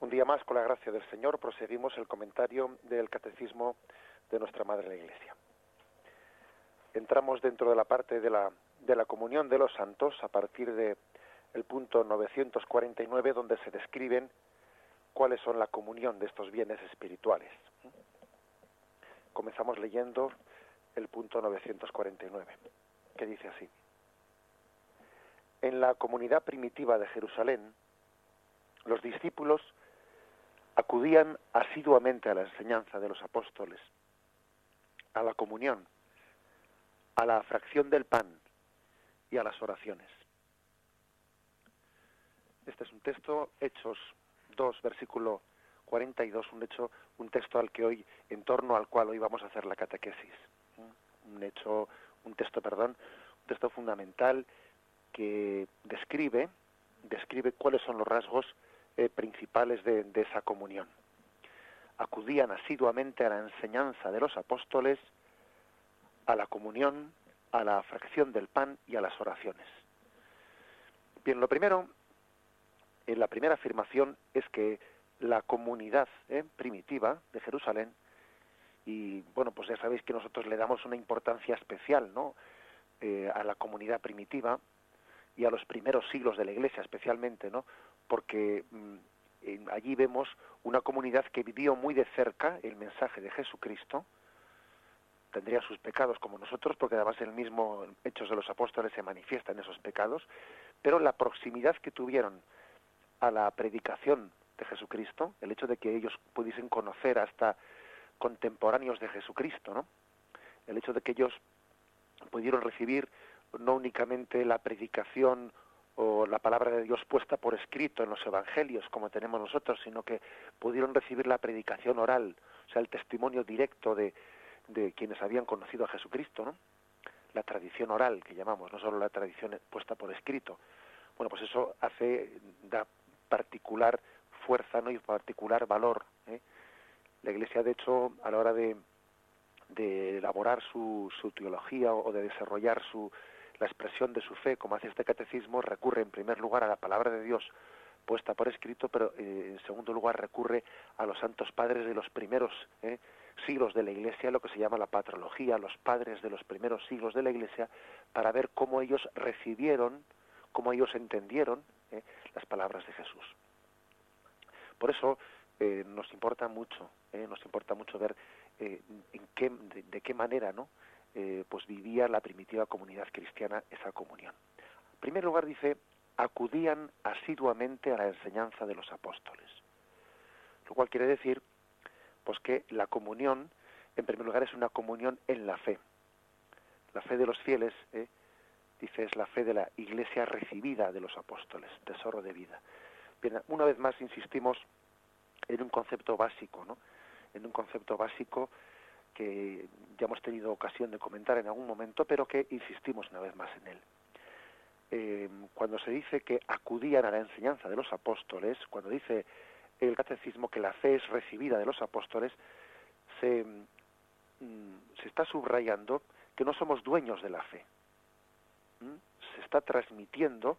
Un día más, con la gracia del Señor, proseguimos el comentario del Catecismo de nuestra Madre la Iglesia. Entramos dentro de la parte de la, de la comunión de los santos a partir de el punto 949 donde se describen cuáles son la comunión de estos bienes espirituales. Comenzamos leyendo el punto 949, que dice así. En la comunidad primitiva de Jerusalén, los discípulos acudían asiduamente a la enseñanza de los apóstoles, a la comunión, a la fracción del pan y a las oraciones. Este es un texto, Hechos 2, versículo 42, un hecho, un texto al que hoy, en torno al cual hoy vamos a hacer la catequesis. Un hecho, un texto, perdón, un texto fundamental que describe, describe cuáles son los rasgos eh, principales de, esa comunión. Acudían asiduamente a la enseñanza de los apóstoles, a la comunión, a la fracción del pan y a las oraciones. Bien, lo primero, en eh, la primera afirmación es que la comunidad eh, primitiva de Jerusalén, y bueno, pues ya sabéis que nosotros le damos una importancia especial, ¿no? a la comunidad primitiva y a los primeros siglos de la Iglesia especialmente, ¿no? Porque mm, allí vemos una comunidad que vivió muy de cerca el mensaje de Jesucristo, tendría sus pecados como nosotros, porque además el mismo Hechos de los Apóstoles se manifiestan esos pecados, pero la proximidad que tuvieron a la predicación de Jesucristo, el hecho de que ellos pudiesen conocer hasta contemporáneos de Jesucristo, ¿no? El hecho de que ellos pudieron recibir no únicamente la predicación o la palabra de Dios puesta por escrito en los evangelios como tenemos nosotros, sino que pudieron recibir la predicación oral, o sea, el testimonio directo de, de quienes habían conocido a Jesucristo, ¿no? La tradición oral que llamamos, no solo la tradición puesta por escrito. Bueno, pues eso hace, da particular fuerza ¿no? y particular valor. ¿eh? La Iglesia, de hecho, a la hora de, de elaborar su, su teología o de desarrollar su, la expresión de su fe, como hace este catecismo, recurre en primer lugar a la palabra de Dios puesta por escrito, pero eh, en segundo lugar recurre a los santos padres de los primeros eh, siglos de la Iglesia, lo que se llama la patrología, los padres de los primeros siglos de la Iglesia, para ver cómo ellos recibieron, cómo ellos entendieron eh, las palabras de Jesús. Por eso nos importa mucho, nos importa mucho ver en qué, de qué manera, ¿no? Eh, pues vivía la primitiva comunidad cristiana esa comunión. En primer lugar dice, acudían asiduamente a la enseñanza de los apóstoles. Lo cual quiere decir, pues que la comunión, en primer lugar, es una comunión en la fe. La fe de los fieles, eh, dice, es la fe de la iglesia recibida de los apóstoles, tesoro de vida. Bien, una vez más insistimos en un concepto básico, ¿no? En un concepto básico que ya hemos tenido ocasión de comentar en algún momento, pero que insistimos una vez más en él. Eh, cuando se dice que acudían a la enseñanza de los apóstoles, cuando dice el catecismo que la fe es recibida de los apóstoles, se, mm, está subrayando que no somos dueños de la fe. Se está transmitiendo,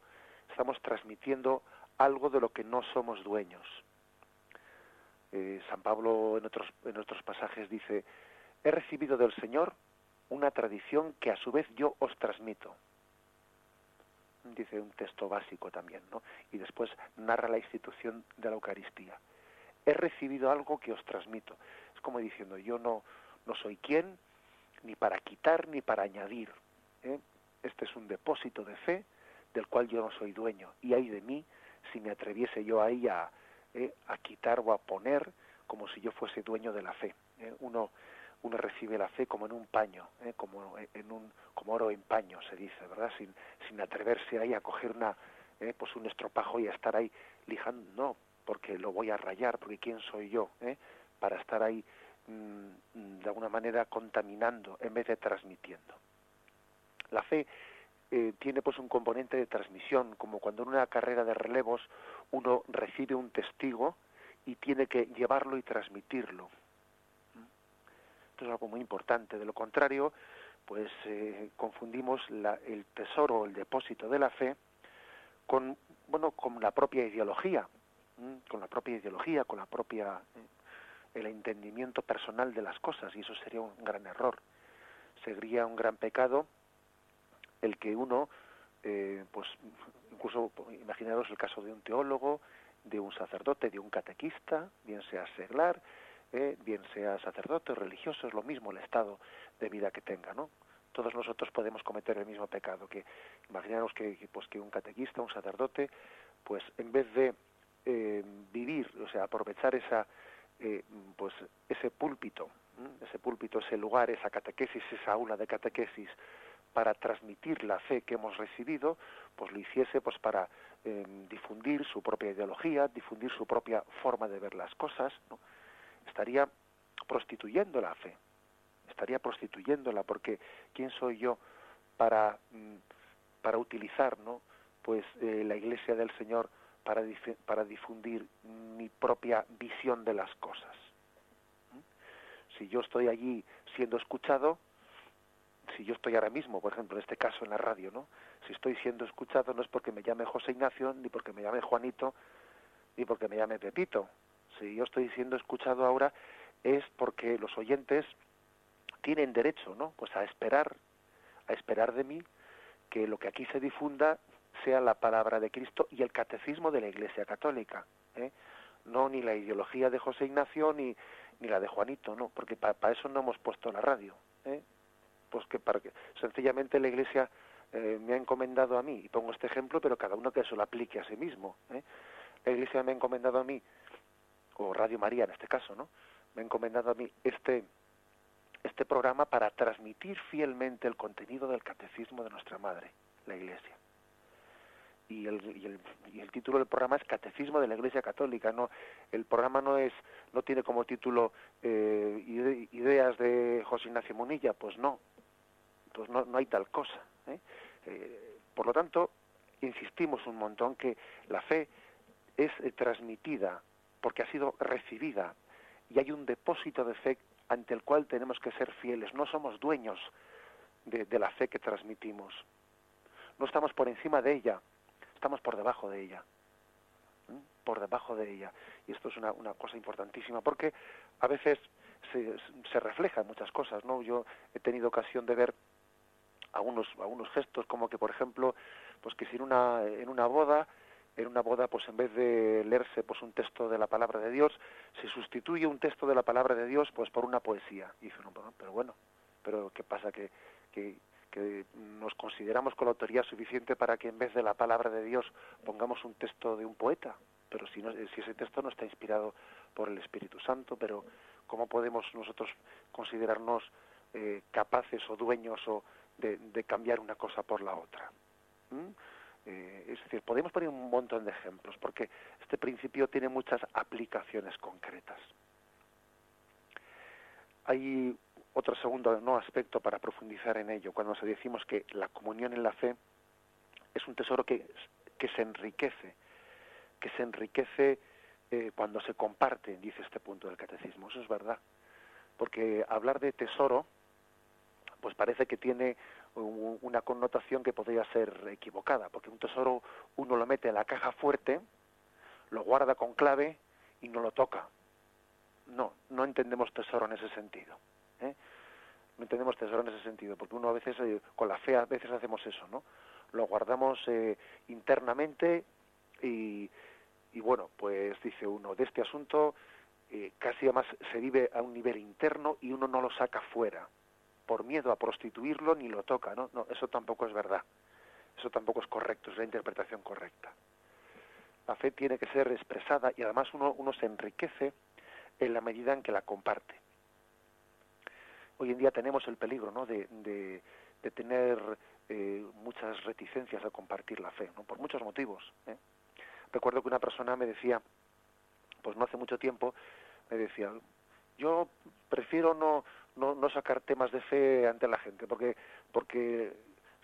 estamos transmitiendo algo de lo que no somos dueños. Eh, San Pablo en otros, en otros pasajes dice, he recibido del Señor una tradición que a su vez yo os transmito. Dice un texto básico también, ¿no? Y después narra la institución de la Eucaristía. He recibido algo que os transmito. Es como diciendo, yo no, no soy quien, ni para quitar ni para añadir. ¿eh? Este es un depósito de fe del cual yo no soy dueño. Y hay de mí si me atreviese yo ahí a, ¿eh? a quitar o a poner como si yo fuese dueño de la fe. ¿eh? Uno uno recibe la fe como en un paño, ¿eh? como en un como oro en paño se dice, ¿verdad? Sin, atreverse ahí a coger una ¿eh? pues un estropajo y a estar ahí lijando, no, porque lo voy a rayar, porque quién soy yo, ¿eh? para estar ahí mm, de alguna manera contaminando en vez de transmitiendo. La fe eh, tiene pues un componente de transmisión, como cuando en una carrera de relevos uno recibe un testigo y tiene que llevarlo y transmitirlo es algo muy importante. De lo contrario, pues eh, confundimos el tesoro, el depósito de la fe con, bueno, con la propia ideología. con la propia ideología, con la propia el entendimiento personal de las cosas y eso sería un gran error. Sería un gran pecado el que uno, eh, pues incluso imaginaros el caso de un teólogo, de un sacerdote, de un catequista, bien sea seglar, eh, bien sea sacerdote o religioso, es lo mismo el estado de vida que tenga, ¿no? Todos nosotros podemos cometer el mismo pecado, que imaginaros que, pues que un catequista, un sacerdote, pues en vez de eh, vivir, o sea, aprovechar esa eh, pues ese púlpito, ese púlpito, ese lugar, esa catequesis, esa aula de catequesis, para transmitir la fe que hemos recibido, pues lo hiciese pues para em, difundir su propia ideología, difundir su propia forma de ver las cosas, ¿no? Estaría prostituyendo la fe, estaría prostituyéndola, porque ¿quién soy yo para, mm, para utilizar ¿no? pues eh, la iglesia del Señor para, para difundir mi propia visión de las cosas. Si yo estoy allí siendo escuchado, si yo estoy ahora mismo, por ejemplo, en este caso en la radio, ¿no? Si estoy siendo escuchado no es porque me llame José Ignacio, ni porque me llame Juanito, ni porque me llame Pepito. Si yo estoy siendo escuchado ahora es porque los oyentes tienen derecho, ¿no? Pues a esperar, a esperar de mí que lo que aquí se difunda sea la palabra de Cristo y el catecismo de la Iglesia Católica. ¿eh? No ni la ideología de José Ignacio ni, ni la de Juanito, no, porque para eso no hemos puesto la radio. ¿eh? Pues que para que sencillamente la Iglesia eh, me ha encomendado a mí, y pongo este ejemplo, pero cada uno que eso lo aplique a sí mismo. La Iglesia me ha encomendado a mí, o Radio María en este caso, ¿no? Me ha encomendado a mí este este programa para transmitir fielmente el contenido del catecismo de nuestra madre, la Iglesia y el, y el, y el, título del programa es Catecismo de la Iglesia Católica. No, el programa no es, no tiene como título eh, ideas de José Ignacio Munilla, pues no, pues no, no hay tal cosa. ¿eh? Eh, por lo tanto, insistimos un montón que la fe es transmitida porque ha sido recibida y hay un depósito de fe ante el cual tenemos que ser fieles. No somos dueños de, de la fe que transmitimos. No estamos por encima de ella, estamos por debajo de ella por debajo de ella y esto es una, cosa importantísima porque a veces se, se refleja en muchas cosas no yo he tenido ocasión de ver algunos algunos gestos como que por ejemplo pues que si en una en una boda en una boda pues en vez de leerse pues un texto de la palabra de Dios se sustituye un texto de la palabra de Dios pues por una poesía dice no, pero bueno pero qué pasa que, que nos consideramos con la autoridad suficiente para que en vez de la palabra de Dios pongamos un texto de un poeta, pero si, no, si ese texto no está inspirado por el Espíritu Santo, pero ¿cómo podemos nosotros considerarnos eh, capaces o dueños o de, de, cambiar una cosa por la otra? ¿Mm? Eh, es decir, podemos poner un montón de ejemplos, porque este principio tiene muchas aplicaciones concretas. Hay otro segundo ¿no? aspecto para profundizar en ello, cuando se decimos que la comunión en la fe es un tesoro que, que se enriquece, que se enriquece eh, cuando se comparte, dice este punto del catecismo. Eso es verdad. Porque hablar de tesoro, pues parece que tiene una connotación que podría ser equivocada, porque un tesoro uno lo mete en la caja fuerte, lo guarda con clave y no lo toca. No, no entendemos tesoro en ese sentido. ¿eh? No entendemos tesoro en ese sentido, porque uno a veces, eh, con la fe a veces hacemos eso, ¿no? Lo guardamos eh, internamente y, y, bueno, pues dice uno, de este asunto eh, casi además se vive a un nivel interno y uno no lo saca fuera, por miedo a prostituirlo ni lo toca, ¿no? No, eso tampoco es verdad, eso tampoco es correcto, es la interpretación correcta. La fe tiene que ser expresada y además uno, se enriquece en la medida en que la comparte hoy en día tenemos el peligro ¿no? de tener eh, muchas reticencias a compartir la fe, ¿no? por muchos motivos. ¿eh? Recuerdo que una persona me decía, pues no hace mucho tiempo, me decía, yo prefiero no, no, no sacar temas de fe ante la gente, porque, porque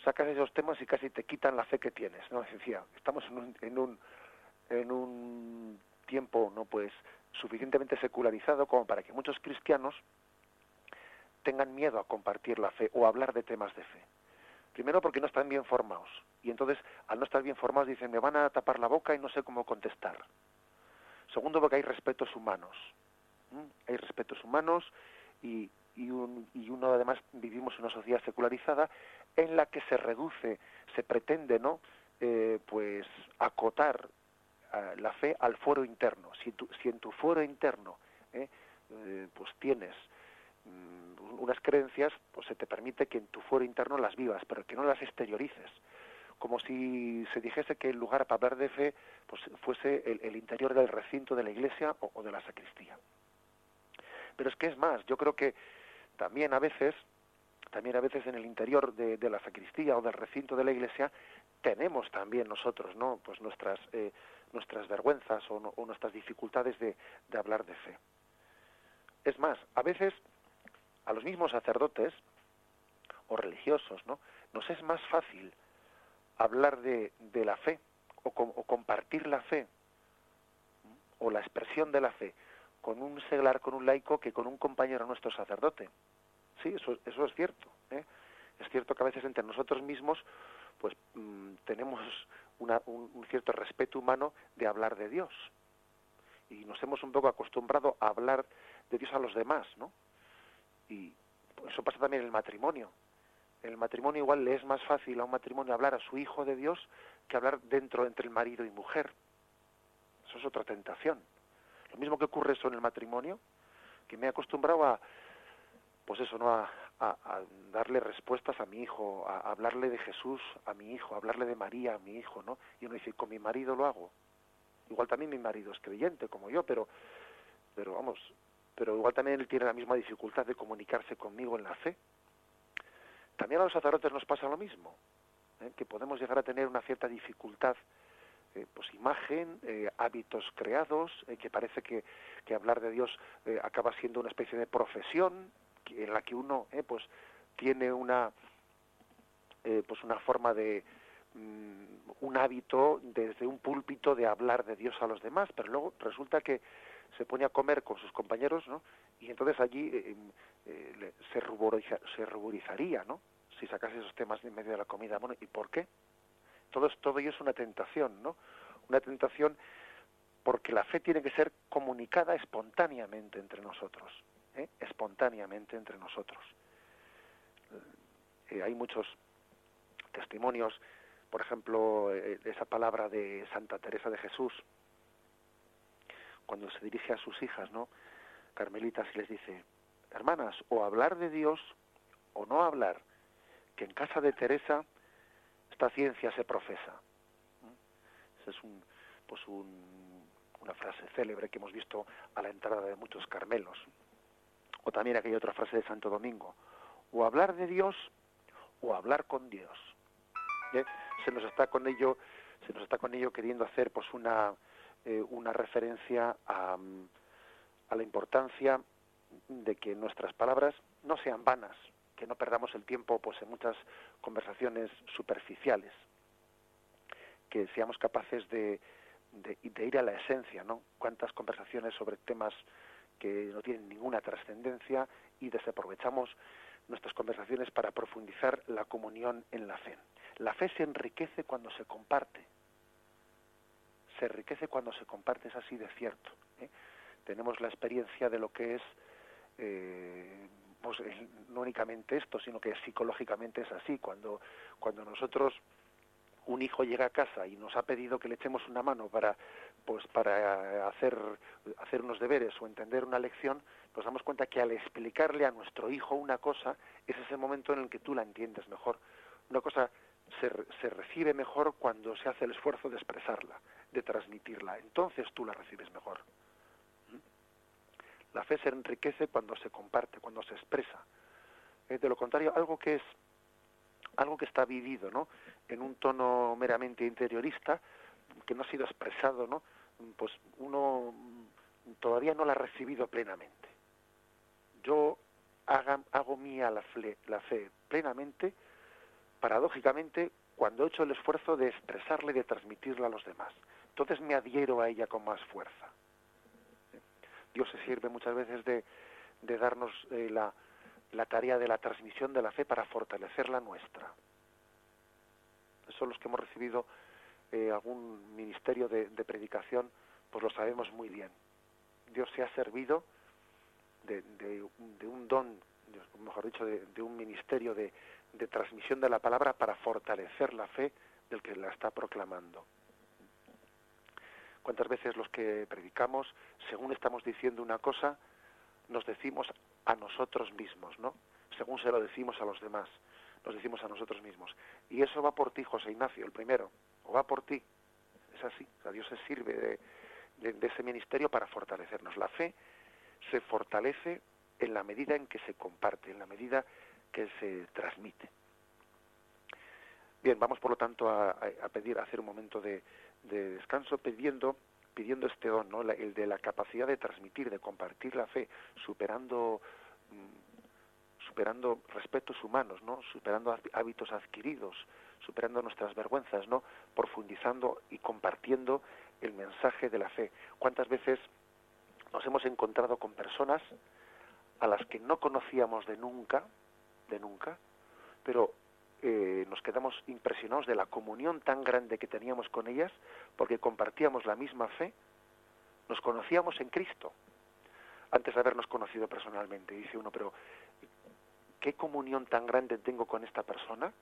sacas esos temas y casi te quitan la fe que tienes. ¿no? Decía, estamos en un, en un, en un tiempo no pues suficientemente secularizado como para que muchos cristianos tengan miedo a compartir la fe o hablar de temas de fe. Primero porque no están bien formados. Y entonces, al no estar bien formados, dicen, me van a tapar la boca y no sé cómo contestar. Segundo, porque hay respetos humanos. Hay respetos humanos y, y, uno además vivimos una sociedad secularizada en la que se reduce, se pretende, ¿no? Eh, pues acotar eh, la fe al fuero interno. Si, si en tu fuero interno ¿eh? pues tienes mm, unas creencias, pues se te permite que en tu fuero interno las vivas, pero que no las exteriorices como si se dijese que el lugar para hablar de fe pues fuese el, interior del recinto de la iglesia o, de la sacristía. Pero es que es más, yo creo que también a veces, también a veces en el interior de, la sacristía o del recinto de la iglesia tenemos también nosotros, ¿no? Pues nuestras eh, nuestras vergüenzas o, nuestras dificultades de, hablar de fe. Es más, a veces a los mismos sacerdotes o religiosos, ¿no? Nos es más fácil hablar de la fe o, compartir la fe o la expresión de la fe con un seglar, con un laico, que con un compañero nuestro sacerdote. Sí, eso, eso es cierto. ¿eh? Es cierto que a veces entre nosotros mismos pues mm, tenemos un, cierto respeto humano de hablar de Dios. Y nos hemos un poco acostumbrado a hablar de Dios a los demás, ¿no? Y eso pasa también en el matrimonio. En el matrimonio igual le es más fácil a un matrimonio hablar a su hijo de Dios que hablar dentro entre el marido y mujer. Eso es otra tentación. Lo mismo que ocurre eso en el matrimonio, que me he acostumbrado a, pues eso, ¿no? A, darle respuestas a mi hijo, a, hablarle de Jesús a mi hijo, a hablarle de María a mi hijo, ¿no? Y uno dice, con mi marido lo hago. Igual también mi marido es creyente como yo, pero, pero vamos, pero igual también él tiene la misma dificultad de comunicarse conmigo en la fe. También a los sacerdotes nos pasa lo mismo, ¿eh? que podemos llegar a tener una cierta dificultad, eh, pues imagen, eh, hábitos creados, que parece que, que, hablar de Dios acaba siendo una especie de profesión en la que uno pues tiene una pues una forma de mm, un hábito desde un púlpito de hablar de Dios a los demás, pero luego resulta que se pone a comer con sus compañeros, ¿no? Y entonces allí eh, eh, se, se ruborizaría, ¿no? Si sacase esos temas en medio de la comida. Bueno, ¿y por qué? Todo, todo ello es una tentación, ¿no? Una tentación porque la fe tiene que ser comunicada espontáneamente entre nosotros, ¿eh? espontáneamente entre nosotros. hay muchos testimonios, por ejemplo, esa palabra de Santa Teresa de Jesús, cuando se dirige a sus hijas, ¿no? Carmelitas y les dice, hermanas, o hablar de Dios o no hablar, que en casa de Teresa esta ciencia se profesa. Esa es un, pues una frase célebre que hemos visto a la entrada de muchos carmelos. O también aquella otra frase de Santo Domingo, o hablar de Dios o hablar con Dios. ¿Eh? Se nos está con ello, se nos está con ello queriendo hacer pues una eh, una referencia a, a la importancia de que nuestras palabras no sean vanas, que no perdamos el tiempo pues en muchas conversaciones superficiales, que seamos capaces de, ir a la esencia, ¿no? Cuántas conversaciones sobre temas que no tienen ninguna trascendencia y desaprovechamos nuestras conversaciones para profundizar la comunión en la fe. La fe se enriquece cuando se comparte, se enriquece cuando se comparte, es así de cierto. ¿eh? Tenemos la experiencia de lo que es, eh, pues, no únicamente esto, sino que psicológicamente es así. Cuando, cuando nosotros, un hijo llega a casa y nos ha pedido que le echemos una mano para, pues, para hacer, hacer unos deberes o entender una lección, nos damos cuenta que al explicarle a nuestro hijo una cosa, es ese momento en el que tú la entiendes mejor. Una cosa se, se recibe mejor cuando se hace el esfuerzo de expresarla de transmitirla. Entonces tú la recibes mejor. La fe se enriquece cuando se comparte, cuando se expresa. Eh, de lo contrario, algo que es algo que está vivido, ¿no? En un tono meramente interiorista, que no ha sido expresado, ¿no? Pues uno todavía no la ha recibido plenamente. Yo hago mía la la fe plenamente, paradójicamente, cuando he hecho el esfuerzo de expresarla y de transmitirla a los demás entonces me adhiero a ella con más fuerza. Dios se sirve muchas veces de, darnos eh, la, tarea de la transmisión de la fe para fortalecer la nuestra. Son los que hemos recibido eh, algún ministerio de, predicación, pues lo sabemos muy bien. Dios se ha servido de, un don, mejor dicho, de, un ministerio de, de transmisión de la palabra para fortalecer la fe del que la está proclamando. ¿Cuántas veces los que predicamos, según estamos diciendo una cosa, nos decimos a nosotros mismos, ¿no? Según se lo decimos a los demás, nos decimos a nosotros mismos. Y eso va por ti, José Ignacio, el primero, o va por ti. Es así, o Dios se sirve de ese ministerio para fortalecernos. La fe se fortalece en la medida en que se comparte, en la medida que se transmite. Bien, vamos por lo tanto a, pedir, a hacer un momento de, descanso pidiendo pidiendo este don, ¿no? el de la capacidad de transmitir, de compartir la fe, superando mm, superando respetos humanos, ¿no? Superando hábitos adquiridos, superando nuestras vergüenzas, ¿no? Profundizando y compartiendo el mensaje de la fe. ¿Cuántas veces nos hemos encontrado con personas a las que no conocíamos de nunca, de nunca, pero eh, nos quedamos impresionados de la comunión tan grande que teníamos con ellas, porque compartíamos la misma fe, nos conocíamos en Cristo, antes de habernos conocido personalmente. Dice uno, pero ¿qué comunión tan grande tengo con esta persona?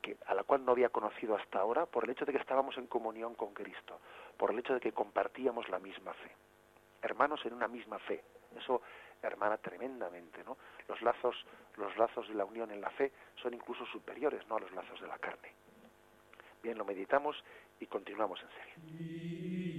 Que, a la cual no había conocido hasta ahora, por el hecho de que estábamos en comunión con Cristo, por el hecho de que compartíamos la misma fe. Hermanos en una misma fe. Eso hermana tremendamente, ¿no? Los lazos, los lazos de la unión en la fe son incluso superiores, ¿no? a los lazos de la carne. Bien, lo meditamos y continuamos en serio.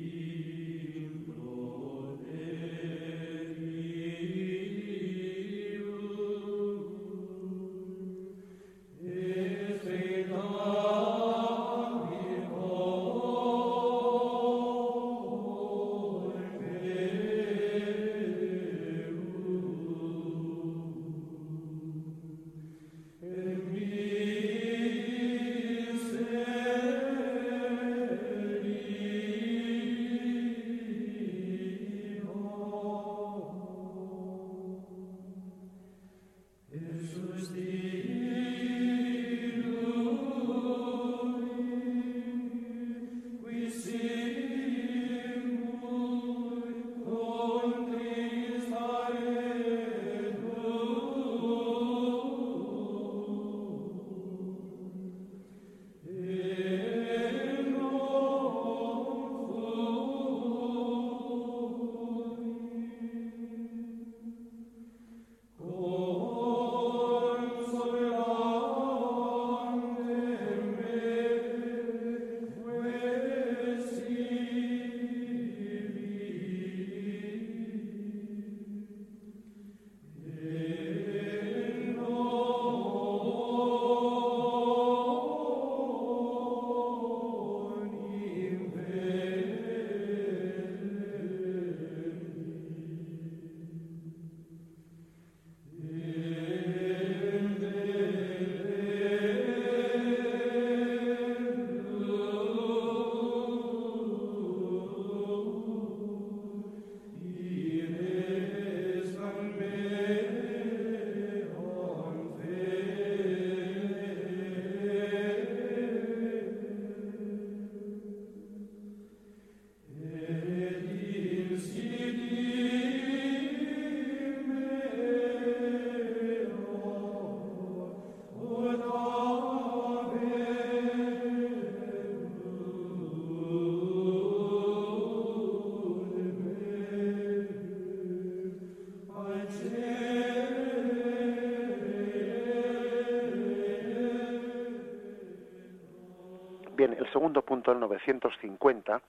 Segundo punto, el 950,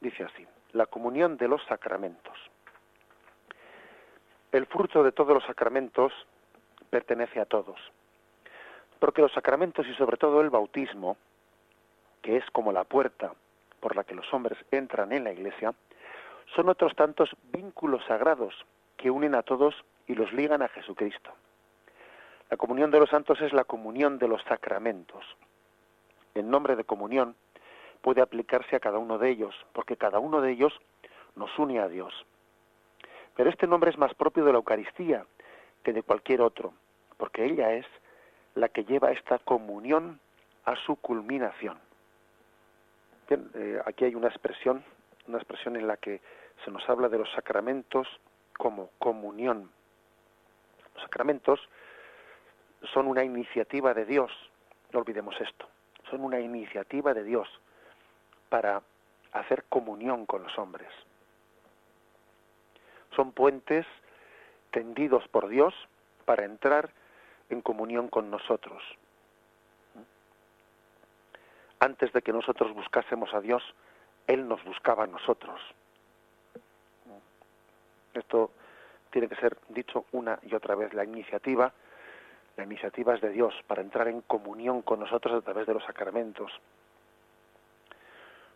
dice así, la comunión de los sacramentos. El fruto de todos los sacramentos pertenece a todos, porque los sacramentos y sobre todo el bautismo, que es como la puerta por la que los hombres entran en la iglesia, son otros tantos vínculos sagrados que unen a todos y los ligan a Jesucristo. La comunión de los santos es la comunión de los sacramentos el nombre de comunión puede aplicarse a cada uno de ellos, porque cada uno de ellos nos une a Dios. Pero este nombre es más propio de la Eucaristía que de cualquier otro, porque ella es la que lleva esta comunión a su culminación. Eh, aquí hay una expresión una expresión en la que se nos habla de los sacramentos como comunión. Los sacramentos son una iniciativa de Dios, no olvidemos esto, son una iniciativa de Dios para hacer comunión con los hombres. Son puentes tendidos por Dios para entrar en comunión con nosotros. Antes de que nosotros buscásemos a Dios, Él nos buscaba a nosotros. Esto tiene que ser dicho una y otra vez. La iniciativa, la iniciativa es de Dios para entrar en comunión con nosotros a través de los sacramentos.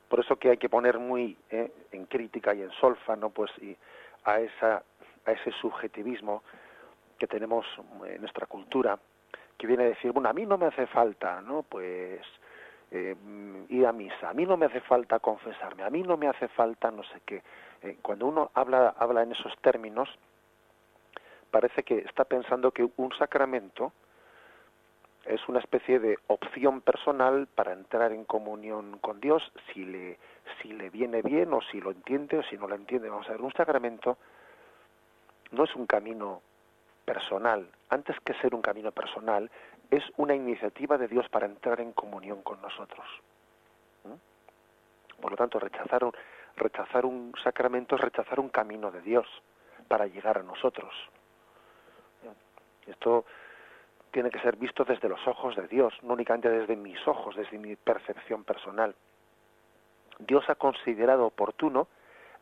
Por eso que hay que poner muy eh, en crítica y en solfa, ¿no? Pues y a esa a ese subjetivismo que tenemos en nuestra cultura, que viene a decir, bueno, a mí no me hace falta, ¿no? Pues eh, ir a misa, a mí no me hace falta confesarme, a mí no me hace falta no sé qué. Eh, cuando uno habla, habla en esos términos, parece que está pensando que un sacramento es una especie de opción personal para entrar en comunión con Dios, si le, si le viene bien o si lo entiende o si no lo entiende. Vamos a ver, un sacramento no es un camino personal. Antes que ser un camino personal, es una iniciativa de Dios para entrar en comunión con nosotros. ¿Mm? Por lo tanto, rechazar un, rechazar un sacramento es rechazar un camino de Dios para llegar a nosotros. Esto tiene que ser visto desde los ojos de Dios, no únicamente desde mis ojos, desde mi percepción personal. Dios ha considerado oportuno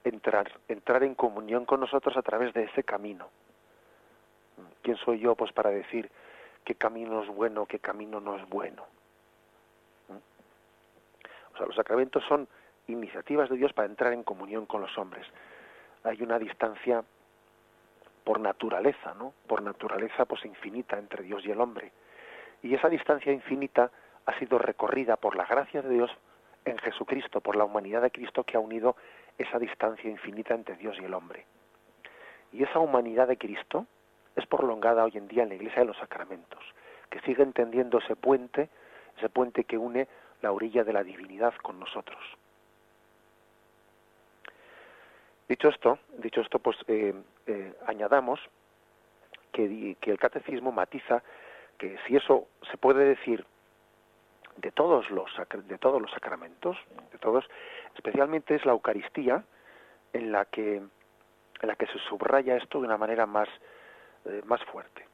entrar, entrar en comunión con nosotros a través de ese camino. ¿Quién soy yo pues para decir qué camino es bueno, qué camino no es bueno? O sea, los sacramentos son iniciativas de Dios para entrar en comunión con los hombres. Hay una distancia por naturaleza, ¿no? Por naturaleza pues infinita entre Dios y el hombre. Y esa distancia infinita ha sido recorrida por la gracia de Dios en Jesucristo, por la humanidad de Cristo que ha unido esa distancia infinita entre Dios y el hombre. Y esa humanidad de Cristo es prolongada hoy en día en la Iglesia de los Sacramentos, que sigue entendiendo ese puente, ese puente que une la orilla de la divinidad con nosotros. Dicho esto, dicho esto, pues eh, eh, añadamos que, que el catecismo matiza que si eso se puede decir de todos los de todos los sacramentos, de todos, especialmente es la Eucaristía en la que en la que se subraya esto de una manera más eh, más fuerte.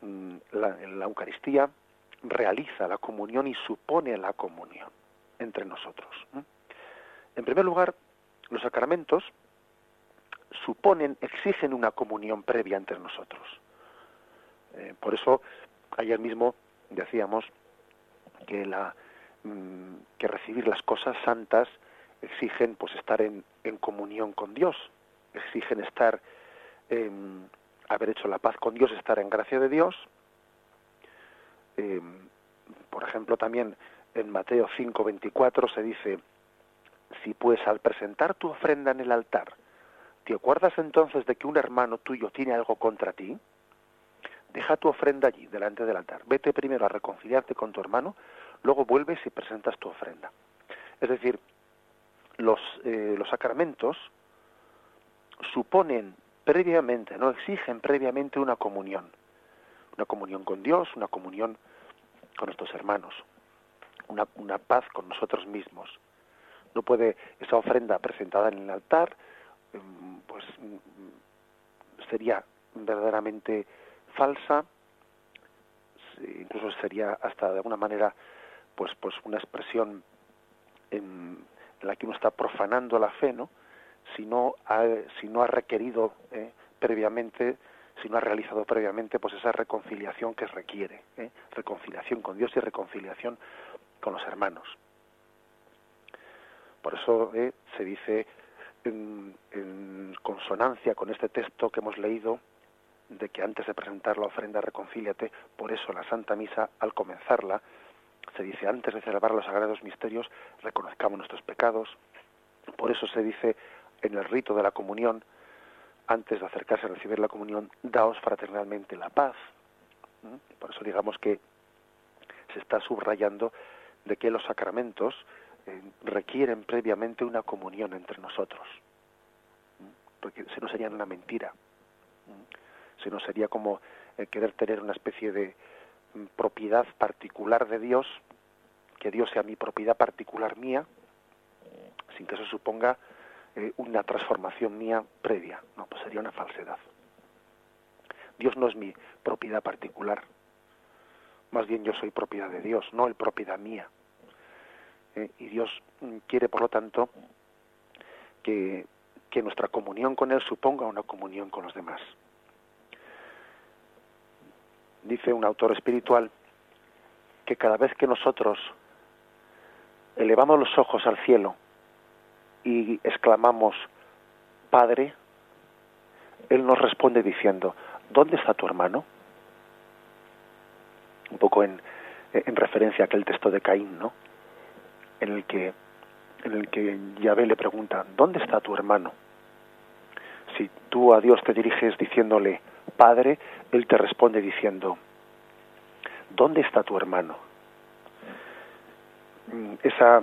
Mm, la, la Eucaristía realiza la comunión y supone la comunión entre nosotros. En primer lugar, los sacramentos suponen, exigen una comunión previa entre nosotros. Eh, por eso ayer mismo decíamos mm, que recibir las cosas santas exigen pues estar en, comunión con Dios, exigen estar haber hecho la paz con Dios, estar en gracia de Dios. Eh, por ejemplo, también en Mateo 5:24 se dice, si pues al presentar tu ofrenda en el altar, te acuerdas entonces de que un hermano tuyo tiene algo contra ti, deja tu ofrenda allí, delante del altar. Vete primero a reconciliarte con tu hermano, luego vuelves y presentas tu ofrenda. Es decir, los, eh, los sacramentos suponen previamente, no exigen previamente una comunión, una comunión con Dios, una comunión con nuestros hermanos, una, una paz con nosotros mismos. No puede esa ofrenda presentada en el altar, mm, pues sería verdaderamente falsa, incluso sería hasta de alguna manera pues pues una expresión en, la que uno está profanando la fe, ¿no? Si no ha, si no ha requerido eh, previamente, si no ha realizado previamente pues esa reconciliación que requiere, ¿eh? reconciliación con Dios y reconciliación con los hermanos. Por eso eh, se dice en, consonancia con este texto que hemos leído, de que antes de presentar la ofrenda reconcíliate, por eso la Santa Misa, al comenzarla, se dice antes de celebrar los sagrados misterios, reconozcamos nuestros pecados. Por eso se dice en el rito de la comunión, antes de acercarse a recibir la comunión, daos fraternalmente la paz. ¿Mm? Por eso digamos que se está subrayando de que los sacramentos requieren previamente una comunión entre nosotros. Porque se nos sería una mentira. Se nos sería como querer tener una especie de mm, propiedad particular de Dios, que Dios sea mi propiedad particular mía, sin que eso suponga eh, una transformación mía previa. No, pues sería una falsedad. Dios no es mi propiedad particular. Más bien yo soy propiedad de Dios, no el propiedad mía. Eh, y Dios quiere, por lo tanto, que, que nuestra comunión con Él suponga una comunión con los demás. Dice un autor espiritual que cada vez que nosotros elevamos los ojos al cielo y exclamamos, Padre, Él nos responde diciendo, ¿dónde está tu hermano? Un poco en, en referencia a aquel texto de Caín, ¿no? En el que en el que Yahvé le pregunta, ¿dónde está tu hermano? Si tú a Dios te diriges diciéndole, Padre, Él te responde diciendo, ¿dónde está tu hermano? Mm, esa,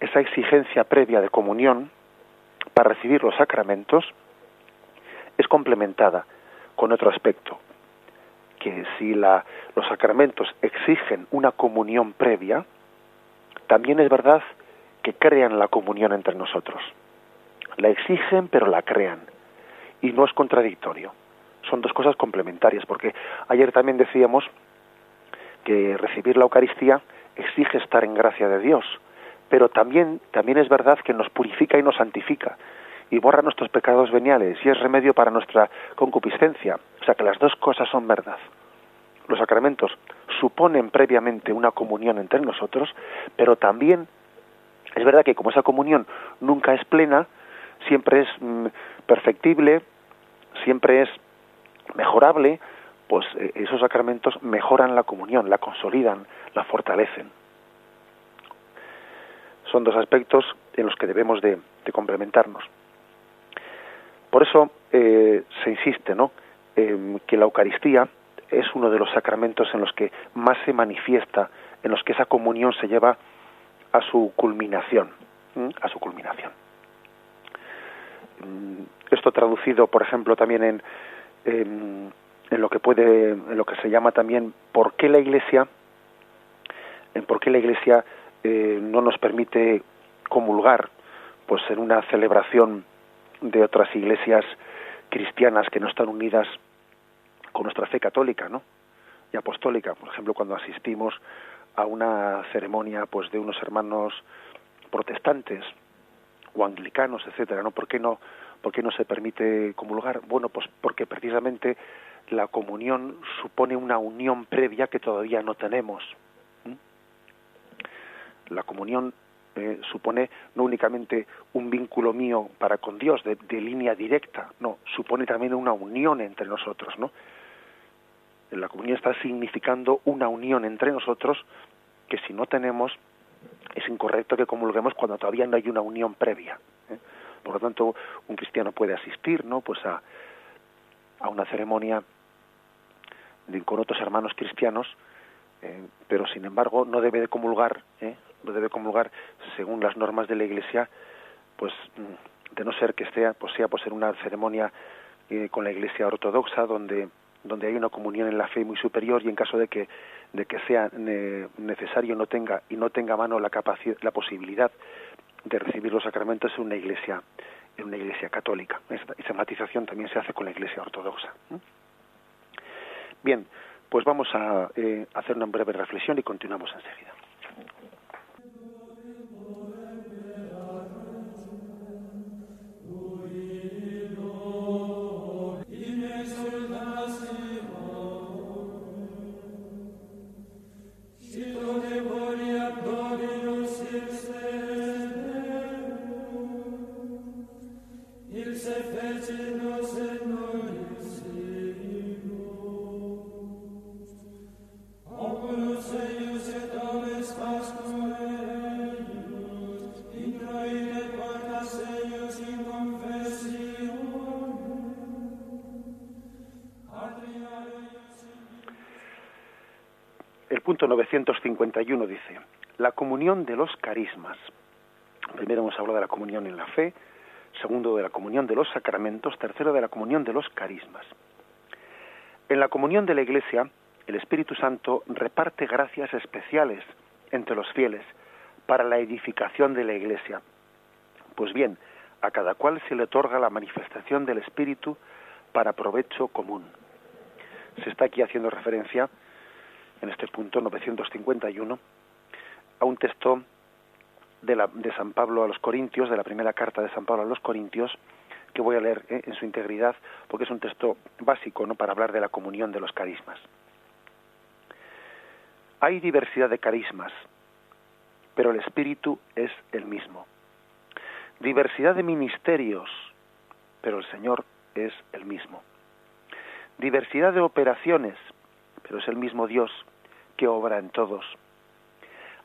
esa exigencia previa de comunión para recibir los sacramentos es complementada con otro aspecto, que si la, los sacramentos exigen una comunión previa, también es verdad que crean la comunión entre nosotros. La exigen, pero la crean. Y no es contradictorio. Son dos cosas complementarias, porque ayer también decíamos que recibir la Eucaristía exige estar en gracia de Dios, pero también, también es verdad que nos purifica y nos santifica y borra nuestros pecados veniales y es remedio para nuestra concupiscencia. O sea que las dos cosas son verdad. Los sacramentos suponen previamente una comunión entre nosotros, pero también es verdad que como esa comunión nunca es plena, siempre es mm, perfectible, siempre es mejorable, pues eh, esos sacramentos mejoran la comunión, la consolidan, la fortalecen. Son dos aspectos en los que debemos de, complementarnos. Por eso eh, se insiste, ¿no? que la Eucaristía es uno de los sacramentos en los que más se manifiesta, en los que esa comunión se lleva a su culminación, a su culminación. Mm, esto traducido, por ejemplo, también en, en, lo que puede, en lo que se llama también por qué la Iglesia, en por qué la Iglesia eh, no nos permite comulgar, pues en una celebración de otras iglesias cristianas que no están unidas con nuestra fe católica, ¿no? Y apostólica, por ejemplo, cuando asistimos a una ceremonia, pues de unos hermanos protestantes o anglicanos, etcétera, ¿no? ¿Por qué no, por qué no se permite comulgar? Bueno, pues porque precisamente la comunión supone una unión previa que todavía no tenemos. La comunión eh, supone no únicamente un vínculo mío para con Dios de, línea directa, no, supone también una unión entre nosotros, ¿no? La comunión está significando una unión entre nosotros que si no tenemos es incorrecto que comulguemos cuando todavía no hay una unión previa. ¿eh? Por lo tanto, un cristiano puede asistir, ¿no? Pues a, una ceremonia con otros hermanos cristianos, eh, pero sin embargo no debe de comulgar, ¿eh? no debe comulgar según las normas de la Iglesia, pues de no ser que esté, pues sea pues en una ceremonia con la Iglesia ortodoxa donde donde hay una comunión en la fe muy superior y en caso de que de que sea necesario no tenga y no tenga a mano la la posibilidad de recibir los sacramentos en una iglesia en una iglesia católica. Esa, esa matización también se hace con la iglesia ortodoxa bien pues vamos a eh, hacer una breve reflexión y continuamos enseguida la comunión de los carismas Primero hemos hablado de la comunión en la fe, segundo de la comunión de los sacramentos, tercero de la comunión de los carismas. En la comunión de la Iglesia, el Espíritu Santo reparte gracias especiales entre los fieles para la edificación de la Iglesia. Pues bien, a cada cual se le otorga la manifestación del Espíritu para provecho común. Se está aquí haciendo referencia, en este punto 951, a un texto de, San Pablo a los Corintios, de la primera carta de San Pablo a los Corintios, que voy a leer eh, en su integridad, porque es un texto básico ¿no? para hablar de la comunión de los carismas. Hay diversidad de carismas, pero el espíritu es el mismo. Diversidad de ministerios, pero el Señor es el mismo. Diversidad de operaciones, pero es el mismo Dios que obra en todos.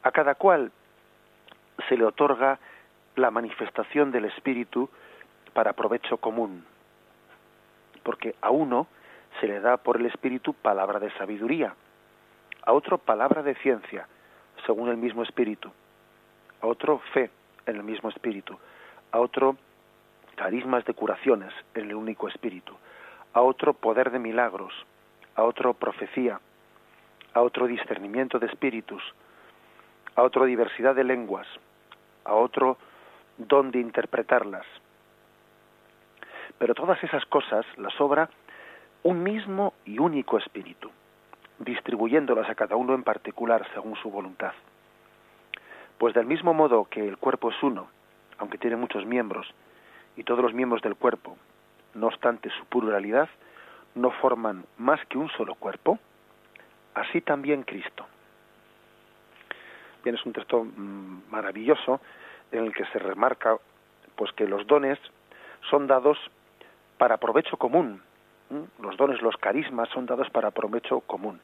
A cada cual se le otorga la manifestación del Espíritu para provecho común, porque a uno se le da por el Espíritu palabra de sabiduría, a otro palabra de ciencia, según el mismo Espíritu, a otro fe en el mismo Espíritu, a otro carismas de curaciones en el único Espíritu, a otro poder de milagros, a otro profecía, a otro discernimiento de espíritus, a otro diversidad de lenguas, a otro don de interpretarlas. Pero todas esas cosas las obra un mismo y único espíritu, distribuyéndolas a cada uno en particular según su voluntad. Pues del mismo modo que el cuerpo es uno, aunque tiene muchos miembros, y todos los miembros del cuerpo, no obstante su pluralidad, no forman más que un solo cuerpo, así también Cristo. Bien, es un texto mm, maravilloso en el que se remarca pues que los dones son dados para provecho común. Los dones, los carismas son dados para provecho común.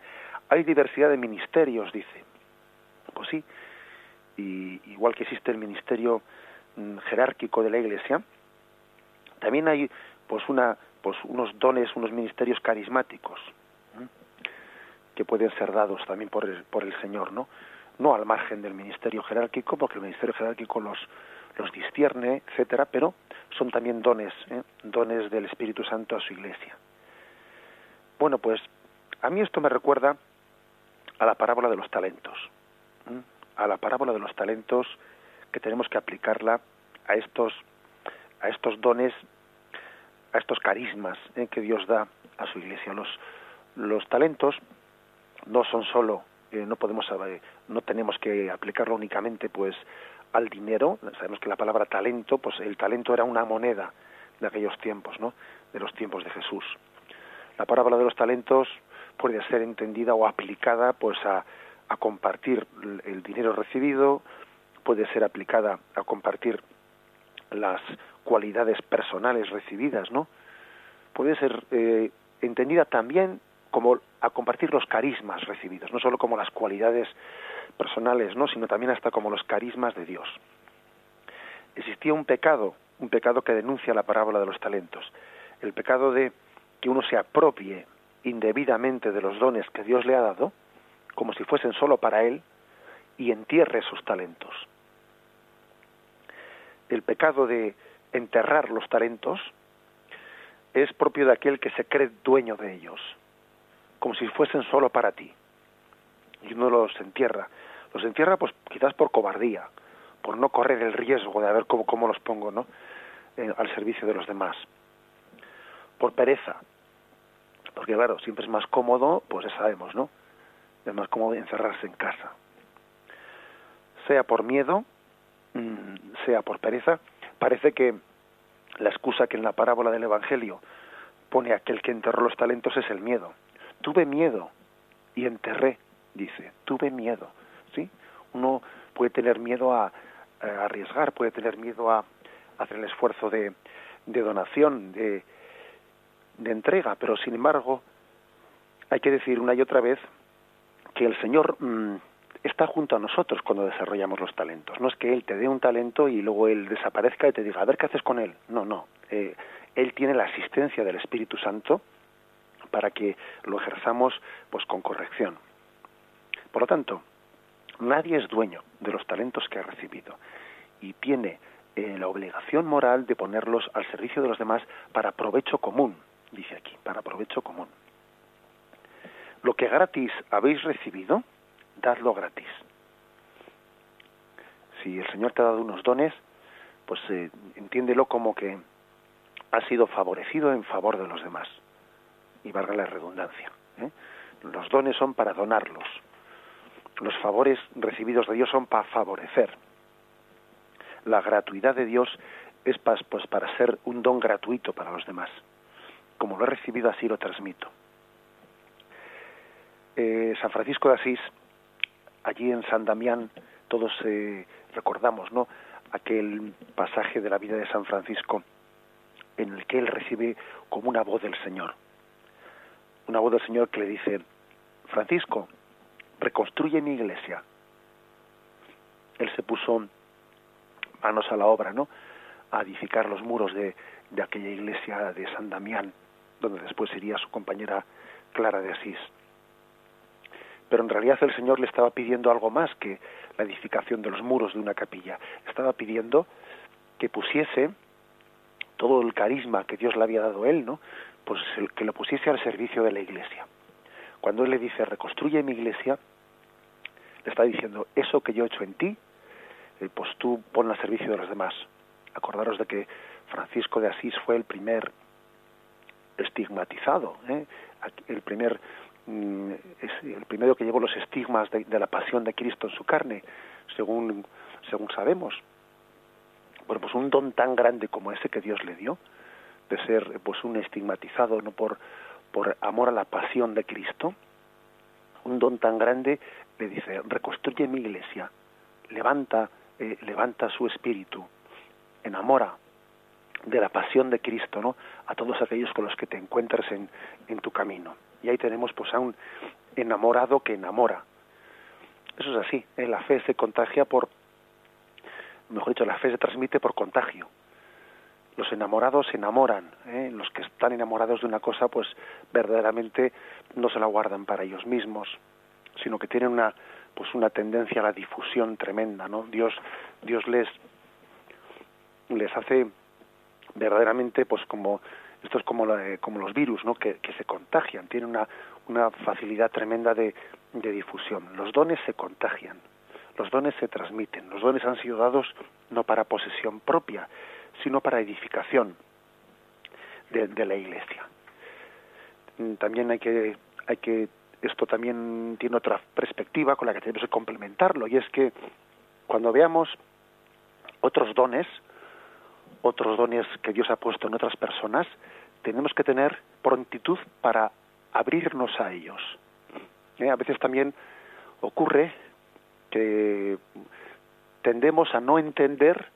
Hay diversidad de ministerios, dice. Pues sí, y igual que existe el ministerio mm, jerárquico de la Iglesia, también hay pues una pues unos dones, unos ministerios carismáticos que pueden ser dados también por el, por el Señor, ¿no? No al margen del ministerio jerárquico, porque el ministerio jerárquico los los discierne, etcétera, pero son también dones, ¿eh? dones del Espíritu Santo a su Iglesia. Bueno, pues a mí esto me recuerda a la parábola de los talentos, a la parábola de los talentos que tenemos que aplicarla a estos a estos dones, a estos carismas ¿eh? que Dios da a su iglesia. Los, los talentos no son solo, no podemos no tenemos que aplicarlo únicamente pues al dinero. Sabemos que la palabra talento, pues el talento era una moneda de aquellos tiempos, ¿no? De los tiempos de Jesús. La parábola de los talentos puede ser entendida o aplicada pues a, a compartir el dinero recibido, puede ser aplicada a compartir las cualidades personales recibidas, ¿no? Puede ser eh, entendida también como a compartir los carismas recibidos, no solo como las cualidades personales, ¿no? sino también hasta como los carismas de Dios. Existía un pecado, un pecado que denuncia la parábola de los talentos, el pecado de que uno se apropie indebidamente de los dones que Dios le ha dado, como si fuesen solo para él, y entierre esos talentos. El pecado de enterrar los talentos es propio de aquel que se cree dueño de ellos, como si fuesen solo para ti. Y uno los entierra. Los entierra pues quizás por cobardía, por no correr el riesgo de a ver cómo, cómo los pongo ¿no? Eh, al servicio de los demás. Por pereza. Porque claro, siempre es más cómodo, pues ya sabemos, ¿no? Es más cómodo encerrarse en casa. Sea por miedo, mm, sea por pereza, parece que la excusa que en la parábola del Evangelio pone aquel que enterró los talentos es el miedo. Tuve miedo y enterré, dice, tuve miedo. ¿sí? Uno puede tener miedo a, arriesgar, puede tener miedo a, hacer el esfuerzo de, donación, de, entrega, pero sin embargo hay que decir una y otra vez que el Señor mm, está junto a nosotros cuando desarrollamos los talentos. No es que Él te dé un talento y luego Él desaparezca y te diga, a ver qué haces con Él. No, no. Eh, él tiene la asistencia del Espíritu Santo para que lo ejerzamos pues con corrección. Por lo tanto, nadie es dueño de los talentos que ha recibido. y tiene eh, la obligación moral de ponerlos al servicio de los demás para provecho común, dice aquí, para provecho común. Lo que gratis habéis recibido, dadlo gratis. Si el Señor te ha dado unos dones, pues eh, entiéndelo como que ha sido favorecido en favor de los demás. Y valga la redundancia. ¿eh? Los dones son para donarlos. Los favores recibidos de Dios son para favorecer. La gratuidad de Dios es pues para ser un don gratuito para los demás. Como lo he recibido, así lo transmito. Eh, San Francisco de Asís, allí en San Damián, todos eh, recordamos, ¿no? Aquel pasaje de la vida de San Francisco en el que él recibe como una voz del Señor. Una voz del Señor que le dice, Francisco, reconstruye mi iglesia. Él se puso manos a la obra, ¿no? A edificar los muros de, de aquella iglesia de San Damián, donde después sería su compañera Clara de Asís. Pero en realidad el Señor le estaba pidiendo algo más que la edificación de los muros de una capilla. Estaba pidiendo que pusiese todo el carisma que Dios le había dado a él, ¿no? Pues el, que lo pusiese al servicio de la iglesia. Cuando él le dice, reconstruye mi iglesia, le está diciendo, eso que yo he hecho en ti, eh, pues tú pon al servicio de los demás. Acordaros de que Francisco de Asís fue el primer estigmatizado, ¿eh? el primer mm, el primero que llevó los estigmas de, de, la pasión de Cristo en su carne, según según sabemos. Bueno, pues un don tan grande como ese que Dios le dio, de ser pues un estigmatizado no por, por amor a la pasión de Cristo, un don tan grande le dice, reconstruye mi iglesia, levanta, eh, levanta su espíritu, enamora de la pasión de Cristo, ¿no? A todos aquellos con los que te encuentres en, en tu camino. Y ahí tenemos pues a un enamorado que enamora. Eso es así, ¿eh? la fe se contagia por mejor dicho, la fe se transmite por contagio. Los enamorados se enamoran, ¿eh? los que están enamorados de una cosa, pues verdaderamente no se la guardan para ellos mismos, sino que tienen una, pues una tendencia a la difusión tremenda, ¿no? Dios, Dios les, les hace verdaderamente, pues como esto es como, como los virus, ¿no? Que, que se contagian, tienen una, una facilidad tremenda de, de difusión. Los dones se contagian, los dones se transmiten. Los dones han sido dados no para posesión propia, sino para edificación de, la Iglesia. Mm, también hay que, hay que, esto también tiene otra perspectiva con la que tenemos que complementarlo, y es que cuando veamos otros dones, otros dones que Dios ha puesto en otras personas, tenemos que tener prontitud para abrirnos a ellos. ¿Eh? A veces también ocurre que tendemos a no entender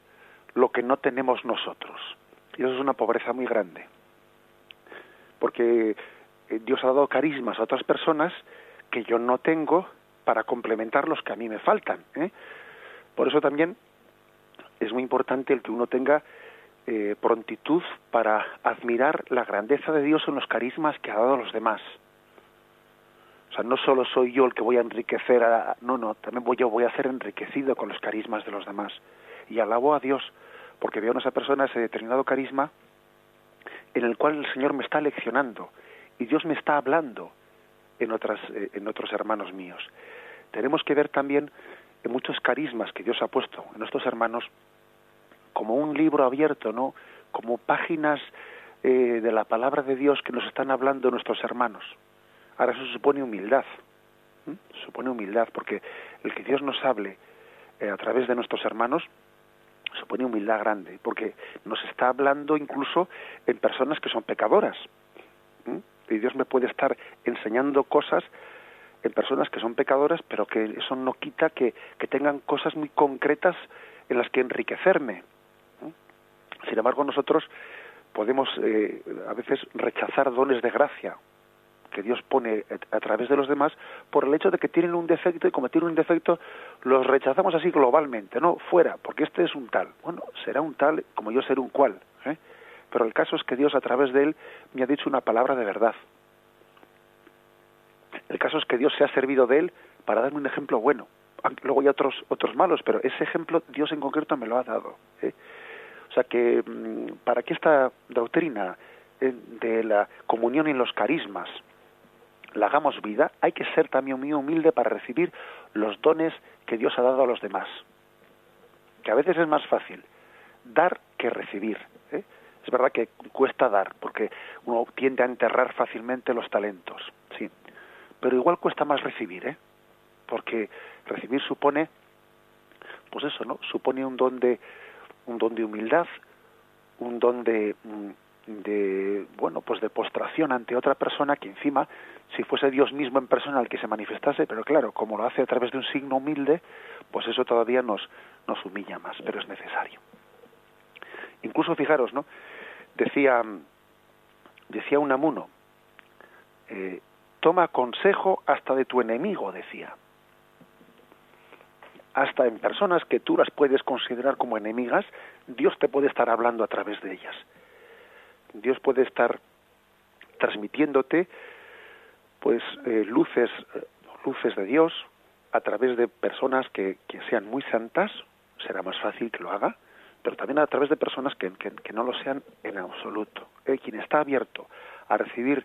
lo que no tenemos nosotros. Y eso es una pobreza muy grande. Porque eh, Dios ha dado carismas a otras personas que yo no tengo para complementar los que a mí me faltan. ¿eh? Por eso también es muy importante el que uno tenga eh, prontitud para admirar la grandeza de Dios en los carismas que ha dado a los demás. O sea, no solo soy yo el que voy a enriquecer, a, no, no, también voy, yo voy a ser enriquecido con los carismas de los demás. Y alabo a Dios porque veo en esa persona ese determinado carisma en el cual el Señor me está leccionando y Dios me está hablando en, otras, eh, en otros hermanos míos. Tenemos que ver también en muchos carismas que Dios ha puesto en nuestros hermanos como un libro abierto, ¿no? Como páginas eh, de la palabra de Dios que nos están hablando nuestros hermanos. Ahora eso supone humildad, supone humildad, porque el que Dios nos hable eh, a través de nuestros hermanos supone humildad grande, porque nos está hablando incluso en personas que son pecadoras. Y Dios me puede estar enseñando cosas en personas que son pecadoras, pero que eso no quita que, que tengan cosas muy concretas en las que enriquecerme. Sin embargo, nosotros podemos eh, a veces rechazar dones de gracia que Dios pone a través de los demás por el hecho de que tienen un defecto y como tienen un defecto los rechazamos así globalmente, no fuera, porque este es un tal. Bueno, será un tal como yo ser un cual. ¿eh? Pero el caso es que Dios a través de él me ha dicho una palabra de verdad. El caso es que Dios se ha servido de él para darme un ejemplo bueno luego hay otros otros malos, pero ese ejemplo Dios en concreto me lo ha dado. ¿eh? O sea que mm, para que esta doctrina eh, de la comunión en los carismas la hagamos vida, hay que ser también muy humilde para recibir los dones que Dios ha dado a los demás. Que a veces es más fácil dar que recibir. ¿eh? Es verdad que cuesta dar, porque uno tiende a enterrar fácilmente los talentos, sí. Pero igual cuesta más recibir, ¿eh? Porque recibir supone, pues eso, ¿no? Supone un don de, un don de humildad, un don de, mm, de bueno pues de postración ante otra persona que encima si fuese Dios mismo en persona el que se manifestase pero claro como lo hace a través de un signo humilde pues eso todavía nos nos humilla más pero es necesario. Incluso fijaros no decía decía un amuno eh, toma consejo hasta de tu enemigo decía. Hasta en personas que tú las puedes considerar como enemigas Dios te puede estar hablando a través de ellas Dios puede estar transmitiéndote pues eh, luces luces de Dios a través de personas que, que, sean muy santas será más fácil que lo haga pero también a través de personas que, que, no lo sean en absoluto. Eh, quien está abierto a recibir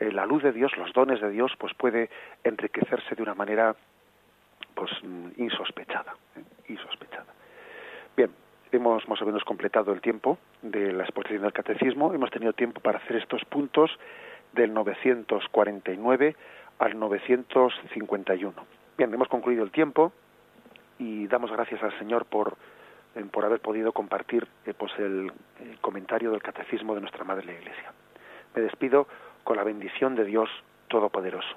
eh, la luz de Dios los dones de Dios pues puede enriquecerse de una manera pues insospechada insospechada. Bien hemos más o menos completado el tiempo de la exposición del catecismo. Hemos tenido tiempo para hacer estos puntos del 949 al 951. Bien, hemos concluido el tiempo y damos gracias al Señor por, eh, por haber podido compartir eh, pues el, el comentario del catecismo de nuestra Madre la Iglesia. Me despido con la bendición de Dios Todopoderoso.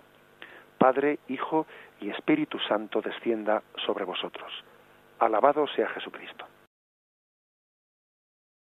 Padre, Hijo y Espíritu Santo descienda sobre vosotros. Alabado sea Jesucristo.